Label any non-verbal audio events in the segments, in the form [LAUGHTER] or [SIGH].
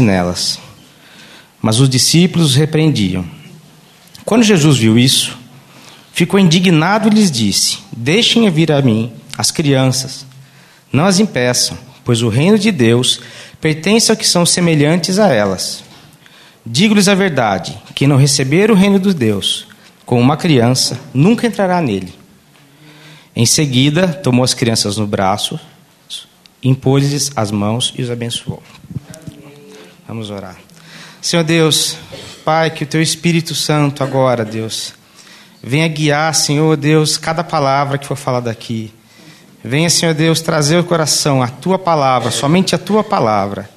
nelas. Mas os discípulos os repreendiam. Quando Jesus viu isso, ficou indignado e lhes disse: Deixem vir a mim as crianças, não as impeçam, pois o reino de Deus pertence aos que são semelhantes a elas. Digo-lhes a verdade: quem não receber o reino de Deus como uma criança, nunca entrará nele. Em seguida, tomou as crianças no braço, impôs-lhes as mãos e os abençoou. Vamos orar. Senhor Deus, Pai, que o Teu Espírito Santo agora, Deus, venha guiar, Senhor Deus, cada palavra que for falada aqui. Venha, Senhor Deus, trazer o coração a Tua palavra, somente a Tua palavra.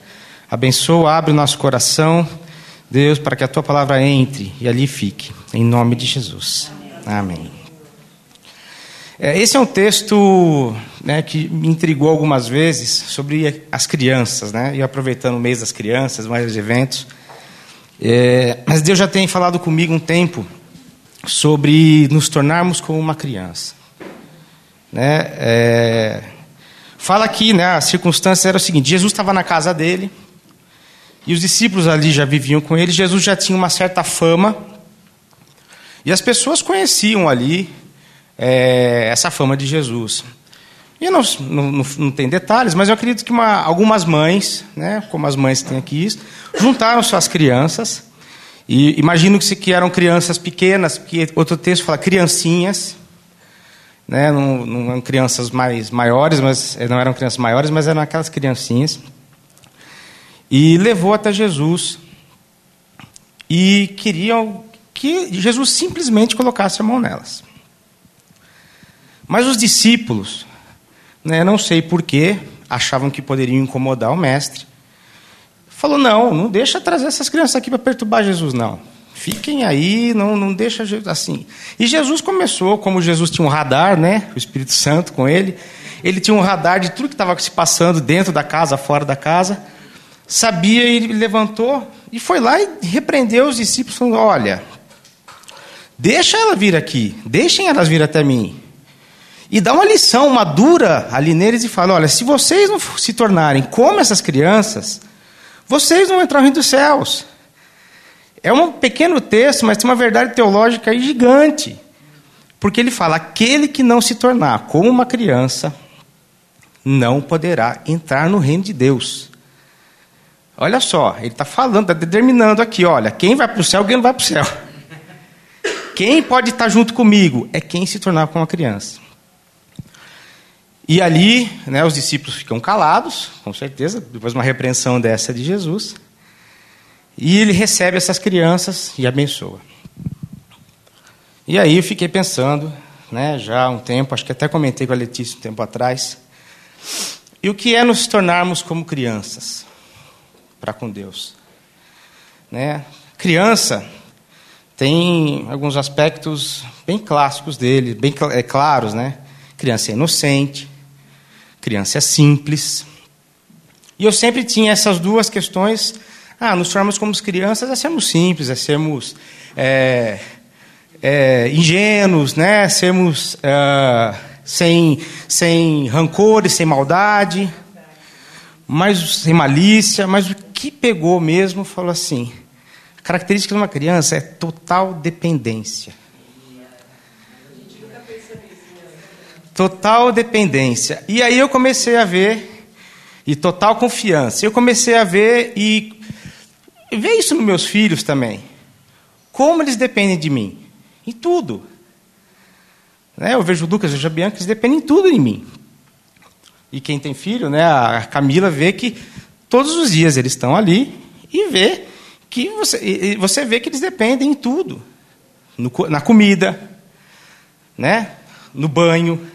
Abençoa, abre o nosso coração, Deus, para que a Tua palavra entre e ali fique. Em nome de Jesus. Amém. É, esse é um texto né, que me intrigou algumas vezes sobre as crianças, né? E aproveitando o mês das crianças, mais eventos. É, mas Deus já tem falado comigo um tempo sobre nos tornarmos como uma criança. Né? É, fala aqui, né, a circunstância era o seguinte: Jesus estava na casa dele e os discípulos ali já viviam com ele. Jesus já tinha uma certa fama e as pessoas conheciam ali é, essa fama de Jesus. E não, não, não, tem detalhes, mas eu acredito que uma, algumas mães, né, como as mães que têm aqui, juntaram suas crianças. E imagino que, que eram crianças pequenas, porque outro texto fala criancinhas. Né, não, não eram crianças mais maiores, mas eh, não eram crianças maiores, mas eram aquelas criancinhas. E levou até Jesus. E queriam que Jesus simplesmente colocasse a mão nelas. Mas os discípulos, né, não sei porquê, achavam que poderiam incomodar o mestre. Falou: não, não deixa trazer essas crianças aqui para perturbar Jesus, não. Fiquem aí, não, não deixa assim. E Jesus começou, como Jesus tinha um radar, né, o Espírito Santo com ele, ele tinha um radar de tudo que estava se passando dentro da casa, fora da casa. Sabia e levantou e foi lá e repreendeu os discípulos, falando: olha, deixa ela vir aqui, deixem elas vir até mim. E dá uma lição, uma dura ali neles e fala: olha, se vocês não se tornarem como essas crianças, vocês não vão entrar no reino dos céus. É um pequeno texto, mas tem uma verdade teológica aí gigante. Porque ele fala: aquele que não se tornar como uma criança, não poderá entrar no reino de Deus. Olha só, ele está falando, está determinando aqui: olha, quem vai para o céu, quem não vai para o céu. [LAUGHS] Quem pode estar junto comigo é quem se tornar como uma criança. E ali, né, os discípulos ficam calados, com certeza, depois de uma repreensão dessa de Jesus. E ele recebe essas crianças e abençoa. E aí eu fiquei pensando, né, já há um tempo, acho que até comentei com a Letícia um tempo atrás, e o que é nos tornarmos como crianças para com Deus? Né? Criança tem alguns aspectos bem clássicos dele, bem é, claros, né? Criança é inocente, criança é simples. E eu sempre tinha essas duas questões. Ah, nos tornamos como crianças é sermos simples, é sermos é, é, ingênuos, né? sermos é, sem, sem rancores, sem maldade, mas sem malícia. Mas o que pegou mesmo falou assim: a característica de uma criança é total dependência. Total dependência. E aí eu comecei a ver, e total confiança. Eu comecei a ver e ver isso nos meus filhos também. Como eles dependem de mim. Em tudo. Né? Eu vejo o Lucas, eu vejo a Bianca, eles dependem em tudo de mim. E quem tem filho, né, a Camila vê que todos os dias eles estão ali e vê que você, você vê que eles dependem em tudo. No, na comida, né? no banho,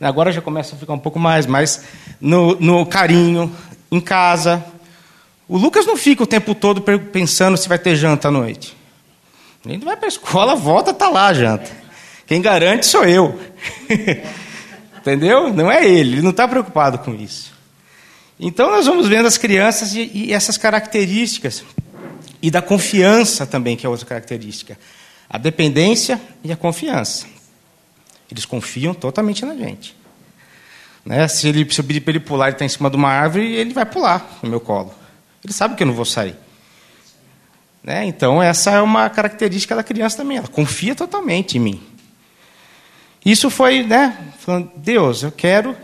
Agora já começa a ficar um pouco mais, mas no, no carinho, em casa. O Lucas não fica o tempo todo pensando se vai ter janta à noite. Ele vai para a escola, volta, está lá a janta. Quem garante sou eu. [LAUGHS] Entendeu? Não é ele, ele não está preocupado com isso. Então nós vamos vendo as crianças e, e essas características. E da confiança também, que é outra característica. A dependência e a confiança. Eles confiam totalmente na gente. Né? Se ele subir para ele pular, ele está em cima de uma árvore, ele vai pular no meu colo. Ele sabe que eu não vou sair. Né? Então, essa é uma característica da criança também. Ela confia totalmente em mim. Isso foi, né? Falando, Deus, eu quero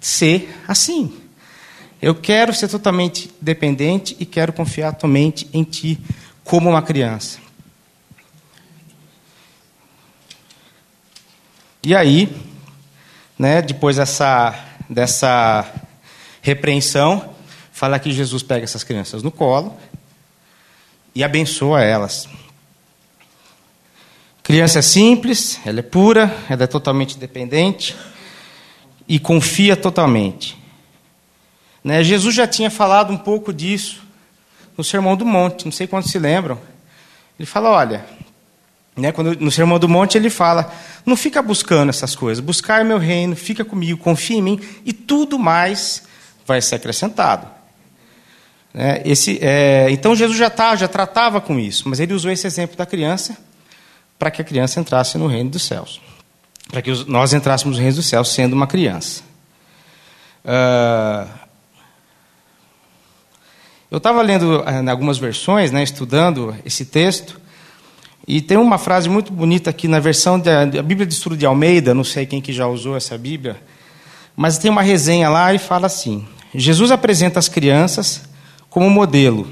ser assim. Eu quero ser totalmente dependente e quero confiar totalmente em Ti, como uma criança. E aí, né, depois dessa, dessa repreensão, fala que Jesus pega essas crianças no colo e abençoa elas. Criança é simples, ela é pura, ela é totalmente dependente e confia totalmente. Né? Jesus já tinha falado um pouco disso no Sermão do Monte, não sei quantos se lembram. Ele fala: olha, né, quando, no Sermão do Monte ele fala: não fica buscando essas coisas, buscar meu reino, fica comigo, confia em mim, e tudo mais vai ser acrescentado. Né, esse, é, então Jesus já, tá, já tratava com isso, mas ele usou esse exemplo da criança para que a criança entrasse no reino dos céus. Para que nós entrássemos no reino dos céus sendo uma criança. Uh, eu estava lendo em eh, algumas versões, né, estudando esse texto, e tem uma frase muito bonita aqui na versão da, Bíblia de Estudo de Almeida, não sei quem que já usou essa Bíblia, mas tem uma resenha lá e fala assim: Jesus apresenta as crianças como modelo,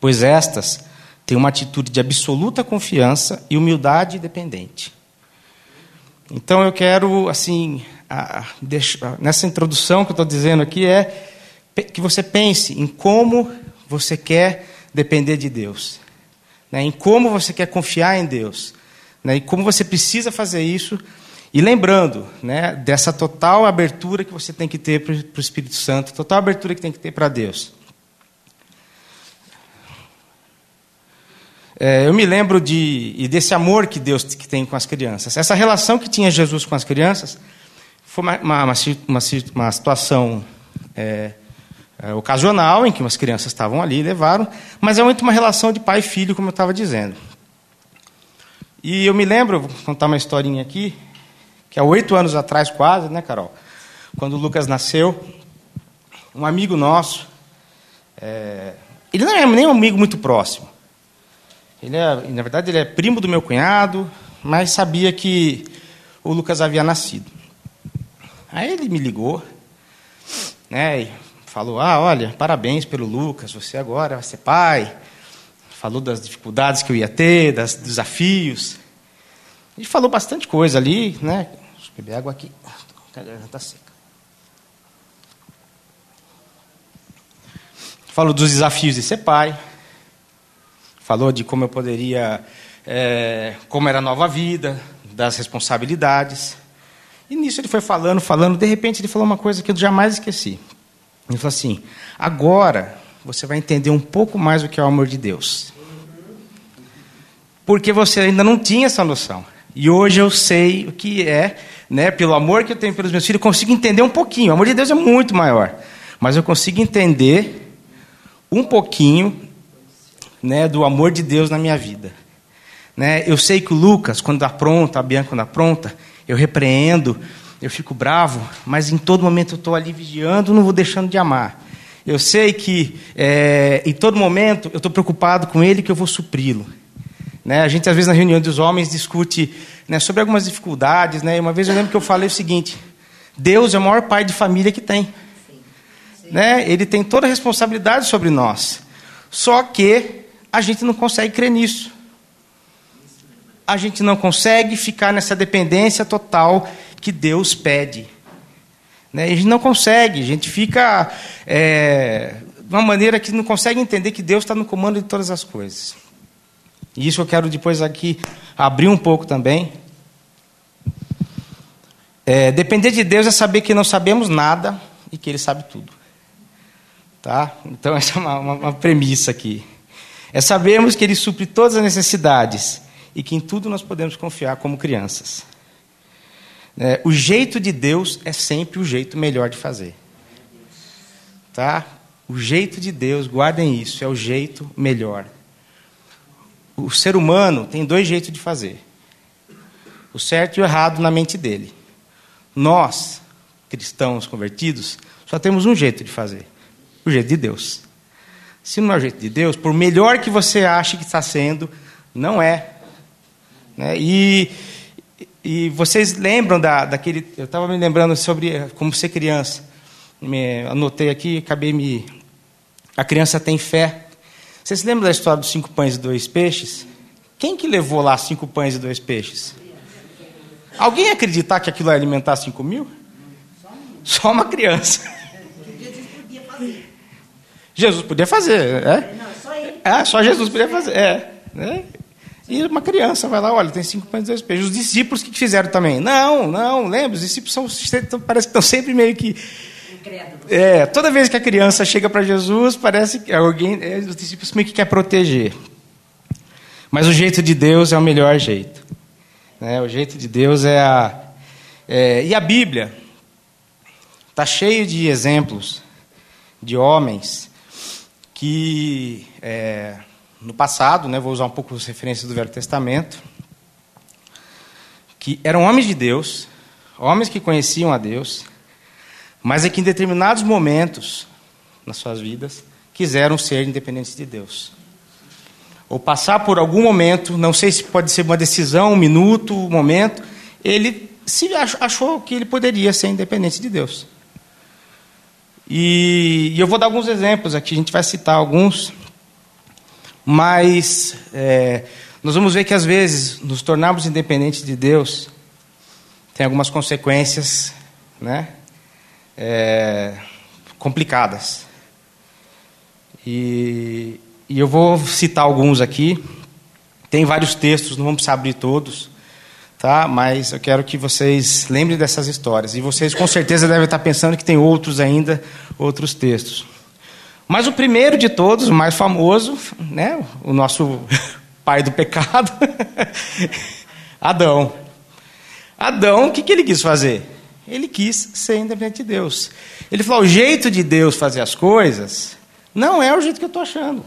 pois estas têm uma atitude de absoluta confiança e humildade dependente. Então eu quero, assim, a, deixa, nessa introdução que eu estou dizendo aqui é que você pense em como você quer depender de Deus, né, em como você quer confiar em Deus, né, e como você precisa fazer isso, e lembrando né, dessa total abertura que você tem que ter para o Espírito Santo, total abertura que tem que ter para Deus. É, eu me lembro de, e desse amor que Deus que tem com as crianças. Essa relação que tinha Jesus com as crianças foi uma, uma, uma, uma situação é, é, ocasional, em que umas crianças estavam ali e levaram, mas é muito uma relação de pai e filho, como eu estava dizendo. E eu me lembro, vou contar uma historinha aqui, que há oito anos atrás, quase, né, Carol? Quando o Lucas nasceu, um amigo nosso, é, ele não é nem um amigo muito próximo. Ele é, na verdade, ele é primo do meu cunhado, mas sabia que o Lucas havia nascido. Aí ele me ligou, né, falou: Ah, olha, parabéns pelo Lucas, você agora vai ser pai. Falou das dificuldades que eu ia ter, dos desafios. Ele falou bastante coisa ali, né? Deixa eu beber água aqui. A garganta está seca. Falou dos desafios de ser pai. Falou de como eu poderia, é, como era a nova vida, das responsabilidades. E nisso ele foi falando, falando. De repente ele falou uma coisa que eu jamais esqueci. Ele falou assim: agora você vai entender um pouco mais o que é o amor de Deus. Porque você ainda não tinha essa noção. E hoje eu sei o que é, né, pelo amor que eu tenho pelos meus filhos, consigo entender um pouquinho. O amor de Deus é muito maior. Mas eu consigo entender um pouquinho né, do amor de Deus na minha vida. Né? Eu sei que o Lucas, quando apronta, a Bianca quando apronta, eu repreendo, eu fico bravo, mas em todo momento eu estou ali vigiando, não vou deixando de amar. Eu sei que é, em todo momento eu estou preocupado com ele que eu vou supri-lo. Né? A gente às vezes na reunião dos homens discute né, sobre algumas dificuldades. Né? Uma vez eu lembro que eu falei o seguinte: Deus é o maior pai de família que tem. Sim. Sim. Né? Ele tem toda a responsabilidade sobre nós. Só que a gente não consegue crer nisso. A gente não consegue ficar nessa dependência total que Deus pede. Né? A gente não consegue, a gente fica é, de uma maneira que não consegue entender que Deus está no comando de todas as coisas. E isso eu quero depois aqui abrir um pouco também. É, depender de Deus é saber que não sabemos nada e que Ele sabe tudo. Tá? Então, [LAUGHS] essa é uma, uma, uma premissa aqui. É sabermos que Ele supre todas as necessidades e que em tudo nós podemos confiar como crianças. É, o jeito de Deus é sempre o jeito melhor de fazer. Tá? O jeito de Deus, guardem isso, é o jeito melhor. O ser humano tem dois jeitos de fazer: o certo e o errado na mente dele. Nós, cristãos convertidos, só temos um jeito de fazer: o jeito de Deus. Se não é o jeito de Deus, por melhor que você ache que está sendo, não é. Né? E, e vocês lembram da, daquele. Eu estava me lembrando sobre como ser criança. Me, anotei aqui, acabei me. A criança tem fé. Vocês se lembram da história dos cinco pães e dois peixes? Quem que levou lá cinco pães e dois peixes? Alguém acreditar que aquilo ia alimentar cinco mil? Só uma criança. Jesus podia fazer, é? É, só Jesus podia fazer, é. Né? E uma criança vai lá, olha, tem cinco pães e dois peixes. Os discípulos que fizeram também? Não, não, lembra, os discípulos são, parece que estão sempre meio que. É, toda vez que a criança chega para Jesus, parece que alguém, é, os discípulos meio que quer proteger. Mas o jeito de Deus é o melhor jeito. Né? O jeito de Deus é a. É, e a Bíblia está cheio de exemplos de homens que é, no passado, né, vou usar um pouco as referências do Velho Testamento, que eram homens de Deus, homens que conheciam a Deus, mas é que em determinados momentos nas suas vidas quiseram ser independentes de Deus. Ou passar por algum momento, não sei se pode ser uma decisão, um minuto, um momento, ele se achou que ele poderia ser independente de Deus. E, e eu vou dar alguns exemplos aqui, a gente vai citar alguns, mas é, nós vamos ver que às vezes nos tornarmos independentes de Deus tem algumas consequências, né, é, complicadas. E, e eu vou citar alguns aqui. Tem vários textos, não vamos precisar abrir todos tá? Mas eu quero que vocês lembrem dessas histórias. E vocês com certeza devem estar pensando que tem outros ainda, outros textos. Mas o primeiro de todos, o mais famoso, né? O nosso pai do pecado, [LAUGHS] Adão. Adão, o que, que ele quis fazer? Ele quis ser independente de Deus. Ele falou: o jeito de Deus fazer as coisas não é o jeito que eu estou achando.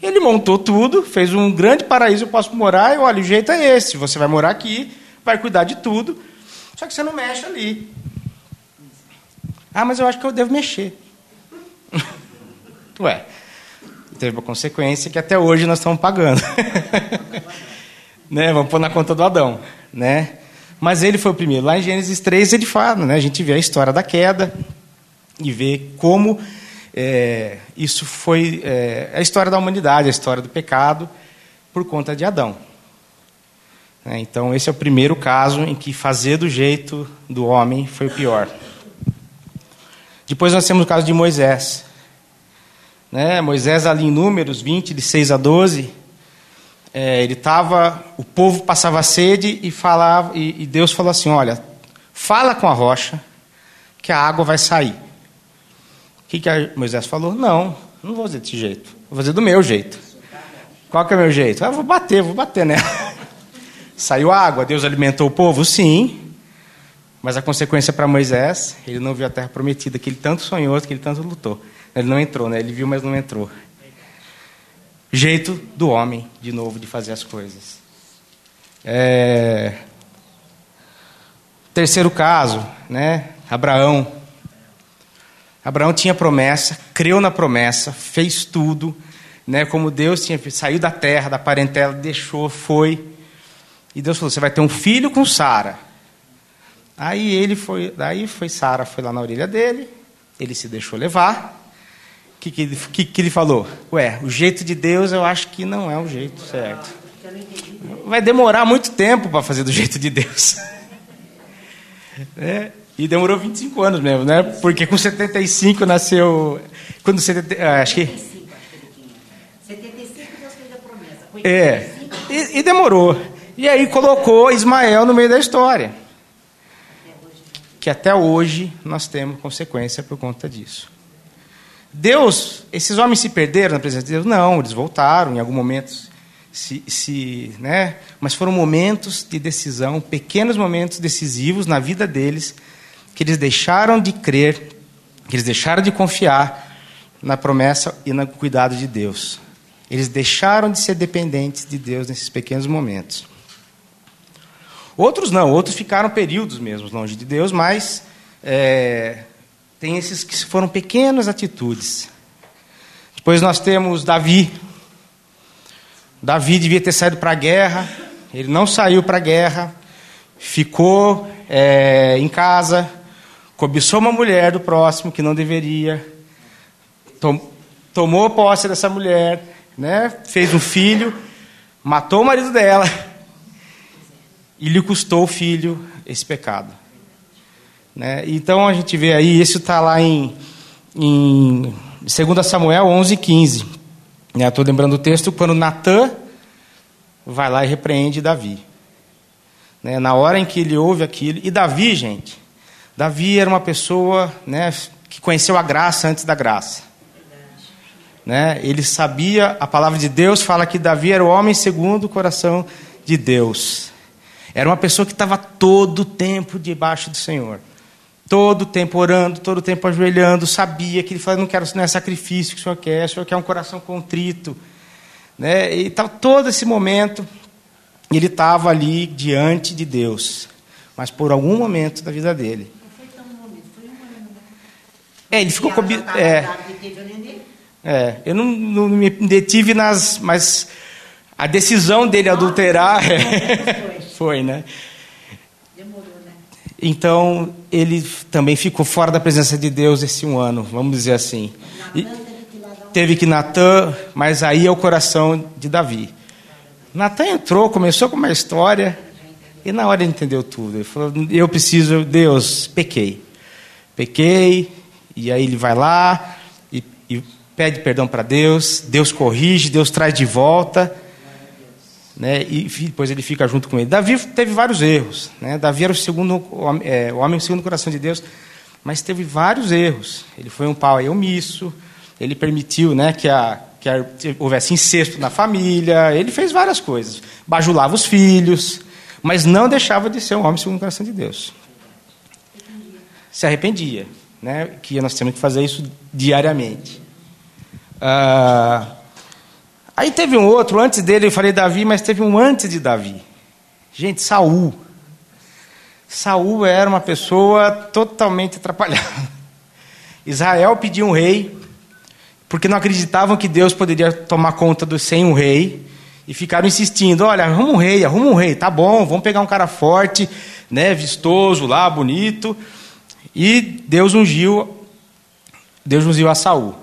Ele montou tudo, fez um grande paraíso, eu posso morar, e olha, o jeito é esse. Você vai morar aqui, vai cuidar de tudo, só que você não mexe ali. Ah, mas eu acho que eu devo mexer. Ué, teve uma consequência que até hoje nós estamos pagando. [LAUGHS] né? Vamos pôr na conta do Adão. Né? Mas ele foi o primeiro. Lá em Gênesis 3 ele fala, né? a gente vê a história da queda e vê como é, isso foi é, a história da humanidade, a história do pecado, por conta de Adão. É, então, esse é o primeiro caso em que fazer do jeito do homem foi o pior. Depois nós temos o caso de Moisés. Né? Moisés, ali em Números 20, de 6 a 12, é, ele estava, o povo passava sede e falava, e, e Deus falou assim: Olha, fala com a rocha que a água vai sair que, que Moisés falou? Não, não vou fazer desse jeito. Vou fazer do meu jeito. Qual que é o meu jeito? Ah, vou bater, vou bater nela. [LAUGHS] Saiu água, Deus alimentou o povo? Sim. Mas a consequência para Moisés, ele não viu a terra prometida, que ele tanto sonhou, que ele tanto lutou. Ele não entrou, né? Ele viu, mas não entrou. Jeito do homem, de novo, de fazer as coisas. É... Terceiro caso, né? Abraão. Abraão tinha promessa, creu na promessa, fez tudo, né, como Deus tinha saiu da terra, da parentela, deixou, foi. E Deus falou: "Você vai ter um filho com Sara". Aí ele foi, daí foi Sara foi lá na orelha dele, ele se deixou levar. Que, que, que, que ele falou? Ué, o jeito de Deus eu acho que não é o jeito certo. Vai demorar muito tempo para fazer do jeito de Deus. [LAUGHS] É, e demorou 25 anos mesmo, né? Porque com 75 nasceu. Quando 70, ah, acho que. 75 Deus fez a promessa. É. E, e demorou. E aí colocou Ismael no meio da história. Que até hoje nós temos consequência por conta disso. Deus, esses homens se perderam na presença de Deus? Não, eles voltaram em algum momento, se, se, né? mas foram momentos de decisão, pequenos momentos decisivos na vida deles, que eles deixaram de crer, que eles deixaram de confiar na promessa e no cuidado de Deus. Eles deixaram de ser dependentes de Deus nesses pequenos momentos. Outros não, outros ficaram períodos mesmo longe de Deus, mas é, tem esses que foram pequenas atitudes. Depois nós temos Davi. Davi devia ter saído para a guerra, ele não saiu para a guerra, ficou é, em casa, cobiçou uma mulher do próximo que não deveria, tom, tomou posse dessa mulher, né, fez um filho, matou o marido dela. E lhe custou o filho esse pecado. Né? Então a gente vê aí, isso está lá em, em 2 Samuel 11, 15. Estou lembrando o texto quando Natan vai lá e repreende Davi. Né? Na hora em que ele ouve aquilo. E Davi, gente, Davi era uma pessoa né, que conheceu a graça antes da graça. Né? Ele sabia, a palavra de Deus fala que Davi era o homem segundo o coração de Deus. Era uma pessoa que estava todo o tempo debaixo do Senhor. Todo o tempo orando, todo o tempo ajoelhando, sabia que ele falava, não quero, não é sacrifício que o Senhor quer, o Senhor quer um coração contrito. Né? E estava todo esse momento, ele estava ali diante de Deus. Mas por algum momento da vida dele. Não foi tão um momento, foi um ano. Né? É, ele ficou com. É, é, eu não, não, me detive nas. Mas a decisão dele adulterar. É, foi, né? Então, ele também ficou fora da presença de Deus esse um ano, vamos dizer assim. E teve que Natan, mas aí é o coração de Davi. Natan entrou, começou com uma história, e na hora ele entendeu tudo. Ele falou: Eu preciso, Deus, pequei. Pequei, e aí ele vai lá e, e pede perdão para Deus, Deus corrige, Deus traz de volta né, e depois ele fica junto com ele. Davi teve vários erros. Né? Davi era o segundo é, o homem segundo o coração de Deus, mas teve vários erros. Ele foi um pai omisso, ele permitiu né, que, a, que a, houvesse incesto na família, ele fez várias coisas. Bajulava os filhos, mas não deixava de ser um homem segundo o coração de Deus. Se arrependia, né, que nós temos que fazer isso diariamente. Ah, Aí teve um outro, antes dele eu falei Davi, mas teve um antes de Davi. Gente, Saul. Saul era uma pessoa totalmente atrapalhada. [LAUGHS] Israel pediu um rei, porque não acreditavam que Deus poderia tomar conta do sem um rei, e ficaram insistindo: olha, arruma um rei, arruma um rei, tá bom, vamos pegar um cara forte, né, vistoso lá, bonito. E Deus ungiu, Deus ungiu a Saul.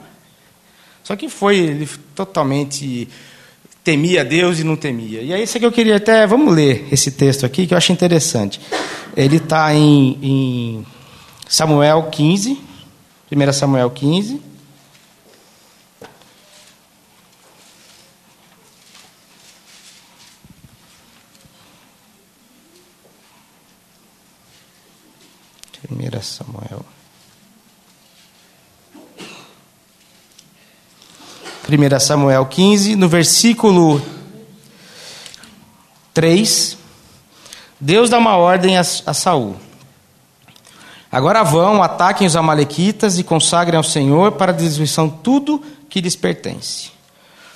Só que foi ele totalmente temia Deus e não temia. E é isso que eu queria até. Vamos ler esse texto aqui que eu acho interessante. Ele está em, em Samuel 15, 1 Samuel 15. Primeira Samuel 1 Samuel 15, no versículo 3, Deus dá uma ordem a, a Saul. Agora vão, ataquem os amalequitas e consagrem ao Senhor para a destruição tudo que lhes pertence.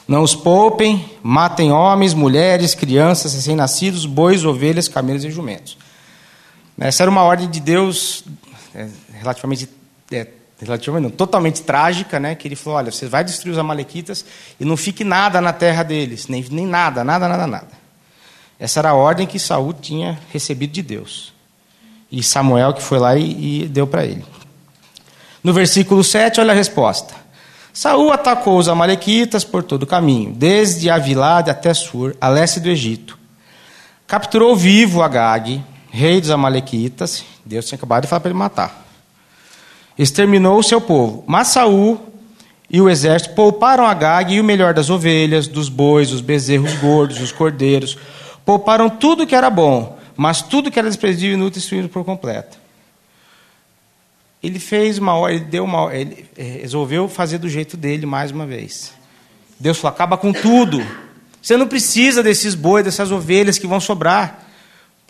Não os poupem, matem homens, mulheres, crianças, recém-nascidos, bois, ovelhas, camelos e jumentos. Essa era uma ordem de Deus é, relativamente é, relativamente não, totalmente trágica, né? Que ele falou: olha, você vai destruir os amalequitas e não fique nada na terra deles, nem, nem nada, nada, nada, nada. Essa era a ordem que Saul tinha recebido de Deus. E Samuel que foi lá e, e deu para ele. No versículo 7, olha a resposta. Saul atacou os amalequitas por todo o caminho, desde Avilade até Sur, a leste do Egito. Capturou vivo Agag, rei dos amalequitas. Deus tinha acabado de falar para ele matar exterminou o seu povo. Mas Saul e o exército pouparam Agag e o melhor das ovelhas, dos bois, os bezerros gordos, os cordeiros. Pouparam tudo que era bom, mas tudo que era desprezível e inútil destruíram por completo. Ele fez uma ele deu uma ele eh, resolveu fazer do jeito dele mais uma vez. Deus falou: acaba com tudo. Você não precisa desses bois, dessas ovelhas que vão sobrar.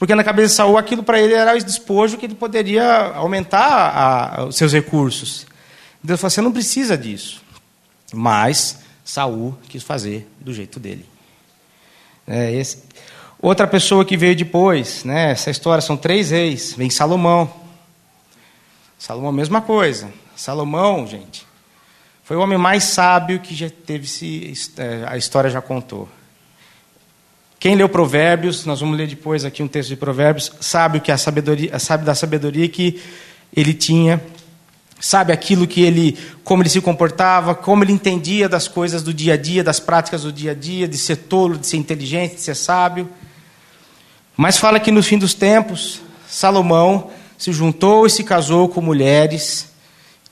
Porque na cabeça de Saul aquilo para ele era o despojo que ele poderia aumentar a, a, os seus recursos. Deus falou: você não precisa disso. Mas Saul quis fazer do jeito dele. É, esse... Outra pessoa que veio depois, né, essa história são três reis. Vem Salomão. Salomão, mesma coisa. Salomão, gente, Foi o homem mais sábio que já teve se é, a história já contou. Quem leu Provérbios, nós vamos ler depois aqui um texto de Provérbios, sabe o que a sabedoria, sabe da sabedoria que ele tinha, sabe aquilo que ele, como ele se comportava, como ele entendia das coisas do dia a dia, das práticas do dia a dia, de ser tolo, de ser inteligente, de ser sábio. Mas fala que no fim dos tempos, Salomão se juntou e se casou com mulheres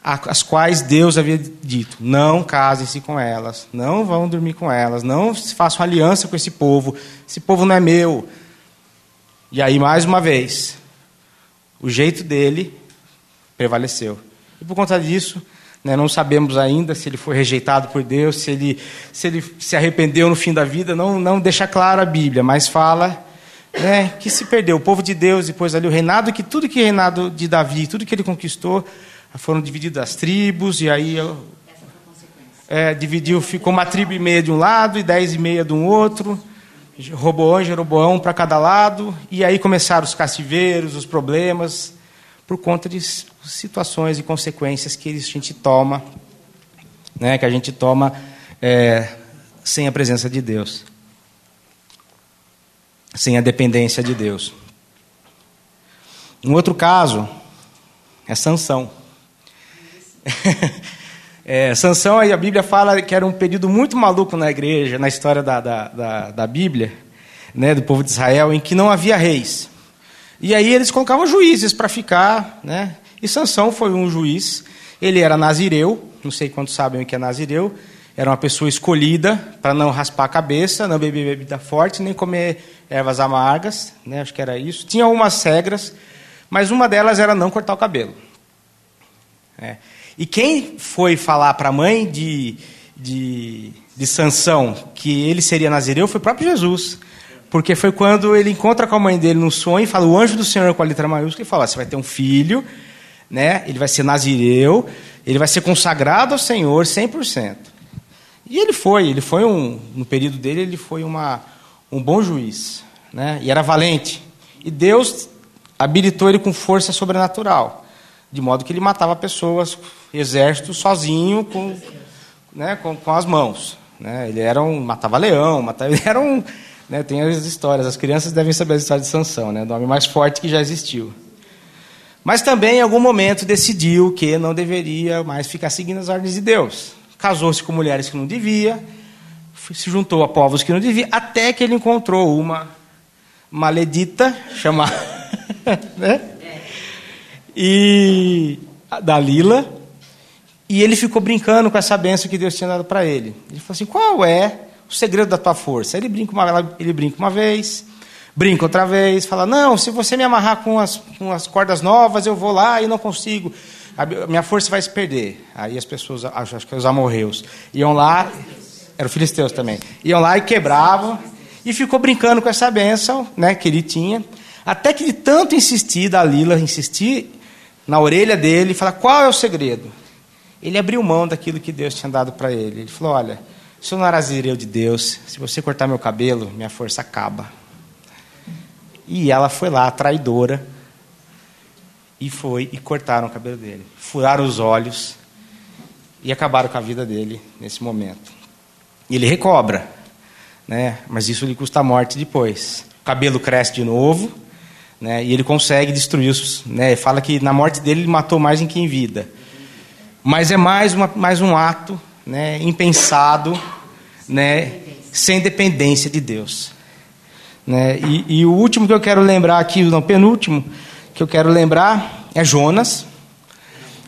as quais Deus havia dito: não casem-se com elas, não vão dormir com elas, não façam aliança com esse povo, esse povo não é meu. E aí, mais uma vez, o jeito dele prevaleceu. E por conta disso, né, não sabemos ainda se ele foi rejeitado por Deus, se ele se, ele se arrependeu no fim da vida, não, não deixa claro a Bíblia, mas fala né, que se perdeu. O povo de Deus, depois ali o reinado, que tudo que reinado de Davi, tudo que ele conquistou, foram divididas as tribos, e aí é, dividiu, ficou uma tribo e meia de um lado e dez e meia de um outro. Roboão e Jeroboão para cada lado, e aí começaram os cativeiros, os problemas, por conta de situações e consequências que a gente toma, né, que a gente toma é, sem a presença de Deus, sem a dependência de Deus. Um outro caso é Sansão. É, Sansão, aí a Bíblia fala que era um período muito maluco na igreja, na história da, da, da, da Bíblia, né, do povo de Israel, em que não havia reis. E aí eles colocavam juízes para ficar, né? E Sansão foi um juiz. Ele era nazireu, não sei quantos sabem o que é nazireu. Era uma pessoa escolhida para não raspar a cabeça, não beber bebida forte, nem comer ervas amargas, né? Acho que era isso. Tinha algumas regras, mas uma delas era não cortar o cabelo. É. E quem foi falar para a mãe de, de, de Sansão que ele seria nazireu foi o próprio Jesus. Porque foi quando ele encontra com a mãe dele no sonho e fala, o anjo do Senhor com a letra maiúscula, e fala, você vai ter um filho, né? ele vai ser nazireu, ele vai ser consagrado ao Senhor 100%. E ele foi, ele foi um, no período dele, ele foi uma, um bom juiz, né? e era valente. E Deus habilitou ele com força sobrenatural, de modo que ele matava pessoas, exército sozinho, com, né, com, com as mãos. Né? Ele era um, matava leão, matava, [LAUGHS] ele era um né, tem as histórias, as crianças devem saber as histórias de Sansão, né, do homem mais forte que já existiu. Mas também, em algum momento, decidiu que não deveria mais ficar seguindo as ordens de Deus. Casou-se com mulheres que não devia, se juntou a povos que não devia, até que ele encontrou uma maledita chamada [LAUGHS] né? E Dalila, e ele ficou brincando com essa benção que Deus tinha dado para ele. Ele falou assim: qual é o segredo da tua força. Ele brinca uma, ele brinca uma vez, brinca outra vez, fala: Não, se você me amarrar com as, com as cordas novas, eu vou lá e não consigo. A minha força vai se perder. Aí as pessoas, acho, acho que os amorreus, iam lá, eram filisteus também, iam lá e quebravam, e ficou brincando com essa bênção né, que ele tinha, até que de tanto insistir, Dalila insistir na orelha dele, e falar: Qual é o segredo? Ele abriu mão daquilo que Deus tinha dado para ele. Ele falou: Olha Sou narazireu de Deus. Se você cortar meu cabelo, minha força acaba. E ela foi lá, traidora, e foi e cortaram o cabelo dele. Furaram os olhos e acabaram com a vida dele nesse momento. E ele recobra, né? mas isso lhe custa a morte depois. O cabelo cresce de novo, né? e ele consegue destruir os. Né? Fala que na morte dele ele matou mais do que em vida. Mas é mais, uma, mais um ato né, impensado, né, sem dependência de Deus. Né? E, e, o último que eu quero lembrar aqui, não, penúltimo, que eu quero lembrar é Jonas.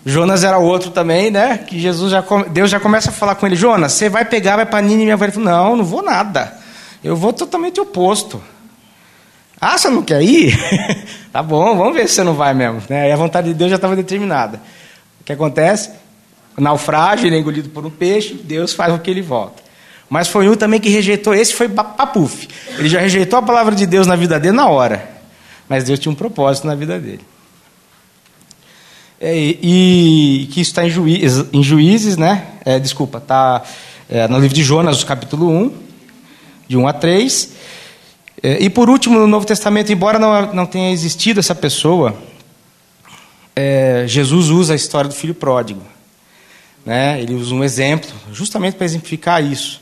Jonas era outro também, né? Que Jesus já Deus já começa a falar com ele: Jonas, você vai pegar, vai para Nínive. Ele fala: Não, não vou nada. Eu vou totalmente oposto. Ah, você não quer ir? [LAUGHS] tá bom, vamos ver se você não vai mesmo. Né? E a vontade de Deus já estava determinada. O que acontece? naufrágio, ele é engolido por um peixe, Deus faz com que ele volta. Mas foi um também que rejeitou, esse foi papuf. Ele já rejeitou a palavra de Deus na vida dele na hora. Mas Deus tinha um propósito na vida dele. É, e, que isso está em, juízes, em Juízes, né? É, desculpa, está é, no livro de Jonas, capítulo 1, de 1 a 3. É, e por último, no Novo Testamento, embora não, não tenha existido essa pessoa, é, Jesus usa a história do filho pródigo. Né? Ele usa um exemplo, justamente para exemplificar isso,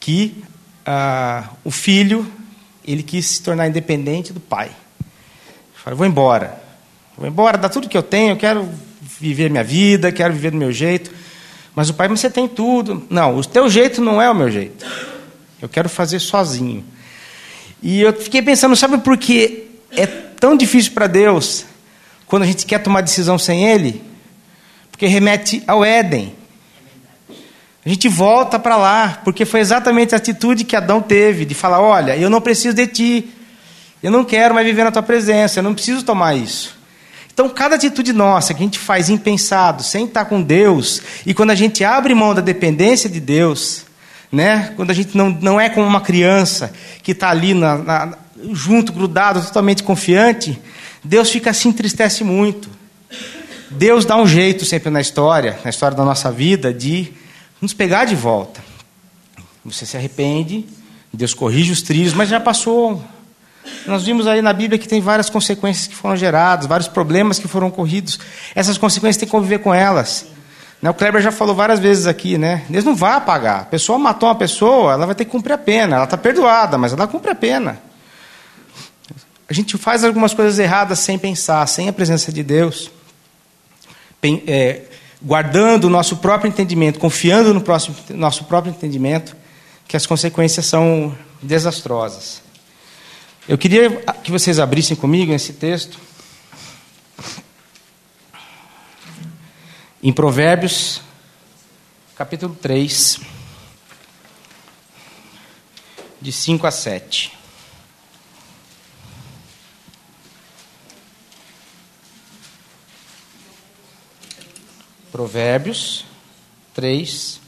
que ah, o filho ele quis se tornar independente do pai. Falou, vou embora, vou embora, dá tudo que eu tenho, eu quero viver minha vida, quero viver do meu jeito. Mas o pai, mas você tem tudo. Não, o teu jeito não é o meu jeito. Eu quero fazer sozinho. E eu fiquei pensando, sabe por que é tão difícil para Deus quando a gente quer tomar decisão sem Ele? Porque remete ao Éden. A gente volta para lá, porque foi exatamente a atitude que Adão teve, de falar: olha, eu não preciso de ti, eu não quero mais viver na tua presença, eu não preciso tomar isso. Então, cada atitude nossa que a gente faz impensado, sem estar com Deus, e quando a gente abre mão da dependência de Deus, né? quando a gente não, não é como uma criança que está ali na, na, junto, grudado, totalmente confiante, Deus fica se entristece muito. Deus dá um jeito sempre na história, na história da nossa vida, de nos pegar de volta. Você se arrepende, Deus corrige os trilhos, mas já passou. Nós vimos aí na Bíblia que tem várias consequências que foram geradas, vários problemas que foram ocorridos. Essas consequências tem que conviver com elas. Né, o Kleber já falou várias vezes aqui, né? Deus não vai apagar. A pessoa matou uma pessoa, ela vai ter que cumprir a pena. Ela está perdoada, mas ela cumpre a pena. A gente faz algumas coisas erradas sem pensar, sem a presença de Deus. É, guardando o nosso próprio entendimento, confiando no próximo, nosso próprio entendimento, que as consequências são desastrosas. Eu queria que vocês abrissem comigo esse texto. Em Provérbios, capítulo 3, de 5 a 7. Provérbios 3,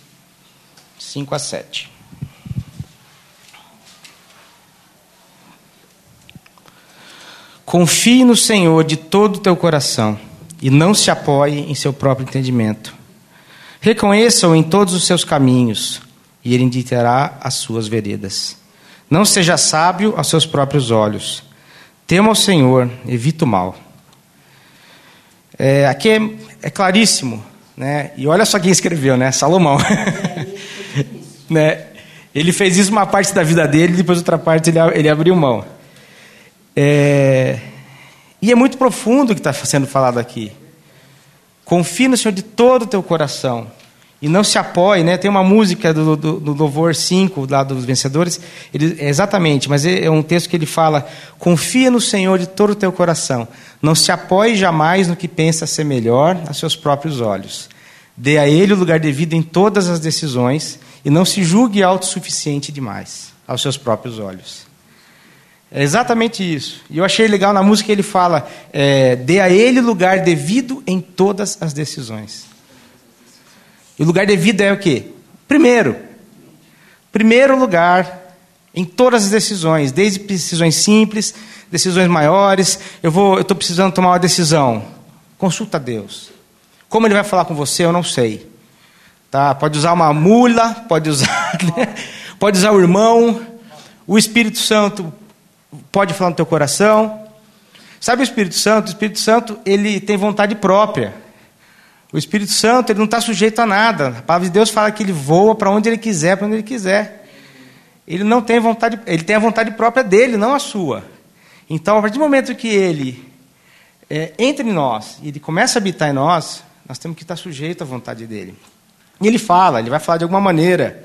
5 a 7. Confie no Senhor de todo o teu coração e não se apoie em seu próprio entendimento. Reconheça-o em todos os seus caminhos e ele indicará as suas veredas. Não seja sábio aos seus próprios olhos. Tema o Senhor, evita o mal. É, aqui é, é claríssimo né? E olha só quem escreveu, né? Salomão. [LAUGHS] né? Ele fez isso uma parte da vida dele, depois outra parte ele, ele abriu mão. É... E é muito profundo o que está sendo falado aqui. Confie no Senhor de todo o teu coração. E não se apoie, né? Tem uma música do, do, do Louvor 5, lá dos vencedores, ele, é exatamente, mas é, é um texto que ele fala: confia no Senhor de todo o teu coração. Não se apoie jamais no que pensa ser melhor a seus próprios olhos. Dê a ele o lugar devido em todas as decisões e não se julgue autossuficiente demais aos seus próprios olhos. É exatamente isso. E eu achei legal na música ele fala: é, dê a ele lugar devido em todas as decisões. E o lugar devido é o quê? Primeiro. Primeiro lugar em todas as decisões, desde decisões simples, decisões maiores. Eu vou, eu estou precisando tomar uma decisão. Consulta Deus. Como ele vai falar com você, eu não sei. Tá? Pode usar uma mula, pode usar, [LAUGHS] pode usar o irmão. O Espírito Santo pode falar no teu coração. Sabe o Espírito Santo? O Espírito Santo ele tem vontade própria. O Espírito Santo ele não está sujeito a nada. A palavra de Deus fala que ele voa para onde ele quiser, para onde ele quiser. Ele não tem vontade, ele tem a vontade própria dele, não a sua. Então, a partir do momento que ele é, entra em nós e ele começa a habitar em nós, nós temos que estar sujeito à vontade dele. E ele fala, ele vai falar de alguma maneira.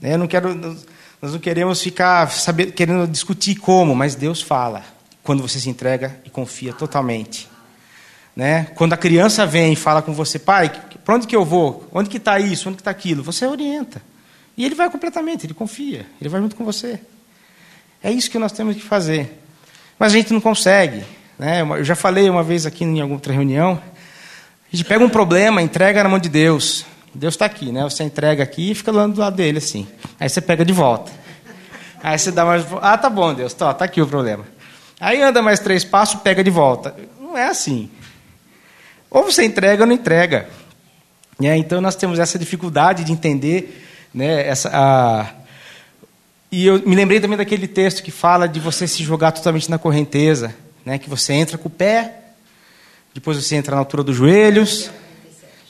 Né? Eu não quero, nós não queremos ficar saber, querendo discutir como, mas Deus fala quando você se entrega e confia totalmente. Né? Quando a criança vem e fala com você, pai, para onde que eu vou? Onde que está isso? Onde que está aquilo? Você orienta. E ele vai completamente, ele confia, ele vai junto com você. É isso que nós temos que fazer. Mas a gente não consegue. Né? Eu já falei uma vez aqui em alguma outra reunião. A gente pega um problema, entrega na mão de Deus. Deus está aqui, né? Você entrega aqui e fica do lado dele assim. Aí você pega de volta. Aí você dá mais. Ah, tá bom, Deus, tá, tá aqui o problema. Aí anda mais três passos, pega de volta. Não é assim. Ou você entrega ou não entrega. É, então nós temos essa dificuldade de entender né, essa, a... E eu me lembrei também daquele texto que fala de você se jogar totalmente na correnteza, né, que você entra com o pé, depois você entra na altura dos joelhos,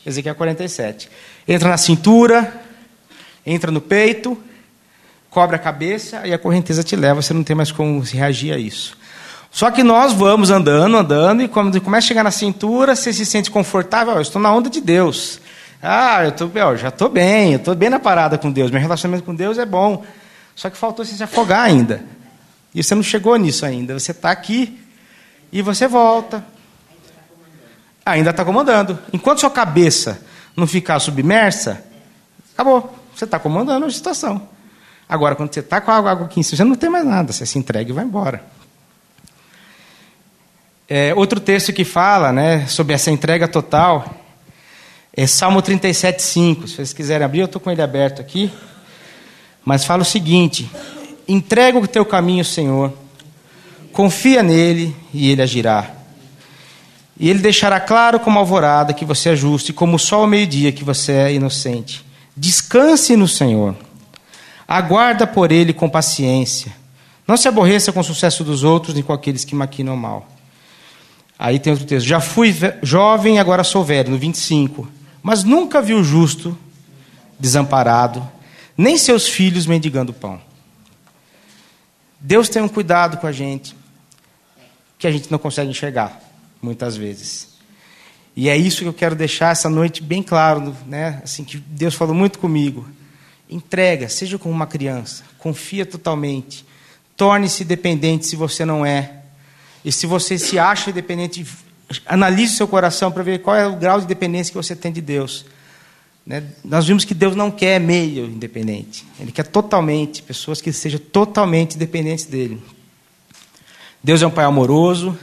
Ezequiel 47. Entra na cintura, entra no peito, cobre a cabeça e a correnteza te leva, você não tem mais como reagir a isso. Só que nós vamos andando, andando, e quando começa a chegar na cintura, você se sente confortável, eu estou na onda de Deus. Ah, eu, tô, eu já estou bem, eu estou bem na parada com Deus, meu relacionamento com Deus é bom. Só que faltou você se afogar ainda. E você não chegou nisso ainda. Você está aqui e você volta. Ainda está comandando. Enquanto sua cabeça não ficar submersa, acabou. Você está comandando a situação. Agora, quando você está com a água aqui em cima, você não tem mais nada. Você se entrega e vai embora. É, outro texto que fala né, sobre essa entrega total é Salmo 37, 5. Se vocês quiserem abrir, eu estou com ele aberto aqui. Mas fala o seguinte: entrega o teu caminho, Senhor, confia nele e ele agirá. E ele deixará claro como alvorada que você é justo, e como sol ao meio-dia que você é inocente. Descanse no Senhor. Aguarda por ele com paciência. Não se aborreça com o sucesso dos outros, nem com aqueles que maquinam mal. Aí tem outro texto. Já fui jovem, agora sou velho, no 25. Mas nunca vi o justo desamparado, nem seus filhos mendigando pão. Deus tem um cuidado com a gente que a gente não consegue enxergar, muitas vezes. E é isso que eu quero deixar essa noite bem claro, né? Assim que Deus falou muito comigo. Entrega, seja como uma criança, confia totalmente. Torne-se dependente se você não é. E se você se acha dependente, analise seu coração para ver qual é o grau de dependência que você tem de Deus. Né? Nós vimos que Deus não quer meio independente. Ele quer totalmente, pessoas que sejam totalmente dependentes dele. Deus é um pai amoroso,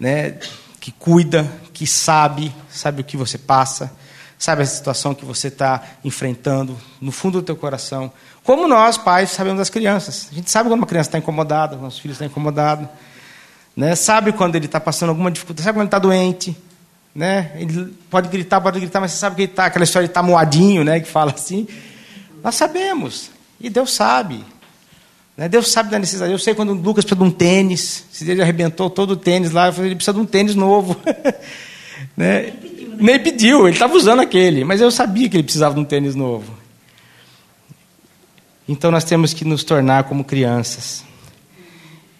né? que cuida, que sabe, sabe o que você passa, sabe a situação que você está enfrentando no fundo do teu coração. Como nós, pais, sabemos das crianças. A gente sabe quando uma criança está incomodada, quando os filhos estão incomodados. Né? Sabe quando ele está passando alguma dificuldade, sabe quando ele está doente. Né? Ele pode gritar, pode gritar, mas você sabe que ele está, aquela história de estar tá moadinho, né? que fala assim. Nós sabemos. E Deus sabe. Né? Deus sabe da necessidade. Eu sei quando o Lucas precisa de um tênis. Se ele arrebentou todo o tênis lá, eu falei, ele precisa de um tênis novo. [LAUGHS] né? Nem pediu, ele estava usando aquele. Mas eu sabia que ele precisava de um tênis novo. Então nós temos que nos tornar como crianças.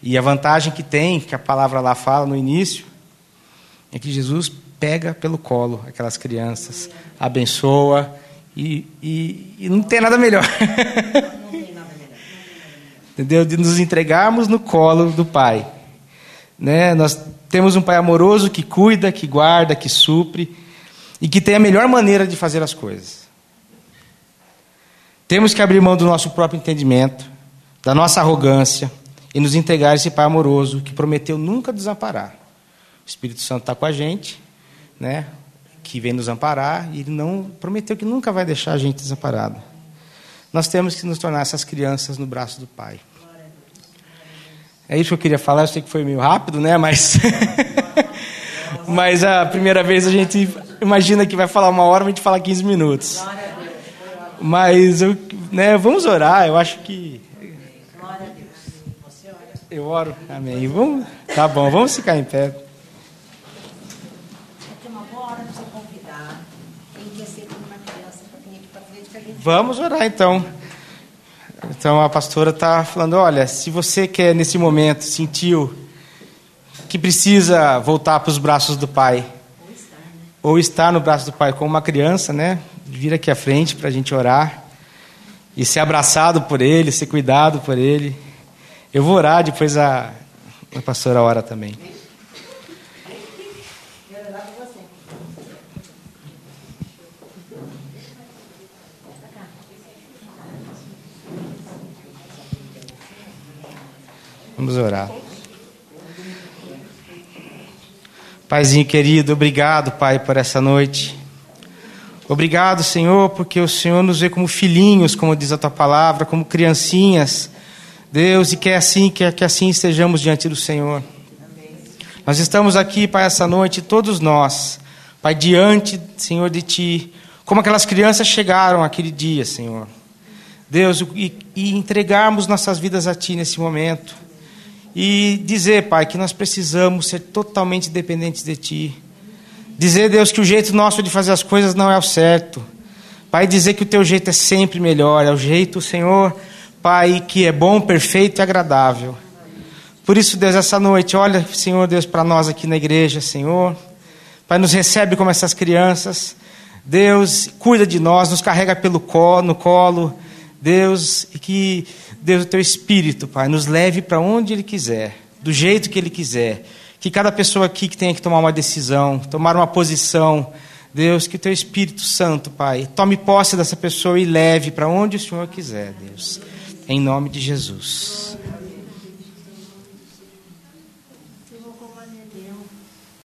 E a vantagem que tem, que a palavra lá fala no início, é que Jesus pega pelo colo aquelas crianças, abençoa e, e, e não tem nada melhor. [LAUGHS] Entendeu? De nos entregarmos no colo do Pai. Né? Nós temos um Pai amoroso que cuida, que guarda, que supre e que tem a melhor maneira de fazer as coisas. Temos que abrir mão do nosso próprio entendimento, da nossa arrogância, e nos entregar esse Pai amoroso que prometeu nunca desamparar. O Espírito Santo está com a gente, né? que vem nos amparar, e ele não prometeu que nunca vai deixar a gente desamparado. Nós temos que nos tornar essas crianças no braço do Pai. É isso que eu queria falar, eu sei que foi meio rápido, né? Mas, [LAUGHS] mas a primeira vez a gente imagina que vai falar uma hora, a gente fala 15 minutos. Mas eu, né, vamos orar, eu acho que eu oro. Amém. Vamos, tá bom, vamos ficar em pé. Vamos orar então. Então a pastora está falando: olha, se você quer nesse momento sentiu que precisa voltar para os braços do Pai, ou estar, no braço do Pai como uma criança, né? Vir aqui à frente para a gente orar e ser abraçado por Ele, ser cuidado por Ele. Eu vou orar, depois a, a pastora ora também. Vamos orar. Paizinho querido, obrigado, Pai, por essa noite. Obrigado, Senhor, porque o Senhor nos vê como filhinhos, como diz a tua palavra, como criancinhas Deus, e que é assim, que, que assim estejamos diante do Senhor. Nós estamos aqui, Pai, essa noite, todos nós, Pai, diante, Senhor, de Ti, como aquelas crianças chegaram aquele dia, Senhor. Deus, e, e entregarmos nossas vidas a Ti nesse momento. E dizer, Pai, que nós precisamos ser totalmente dependentes de Ti. Dizer, Deus, que o jeito nosso de fazer as coisas não é o certo. Pai, dizer que o teu jeito é sempre melhor, é o jeito, Senhor, Pai, que é bom, perfeito e agradável. Por isso, Deus, essa noite, olha, Senhor Deus, para nós aqui na igreja, Senhor. Pai, nos recebe como essas crianças. Deus, cuida de nós, nos carrega pelo colo, no colo. Deus, e que, Deus, o teu Espírito, Pai, nos leve para onde Ele quiser, do jeito que Ele quiser. Que cada pessoa aqui que tenha que tomar uma decisão, tomar uma posição, Deus, que o teu Espírito Santo, Pai, tome posse dessa pessoa e leve para onde o Senhor quiser, Deus. Em nome de Jesus.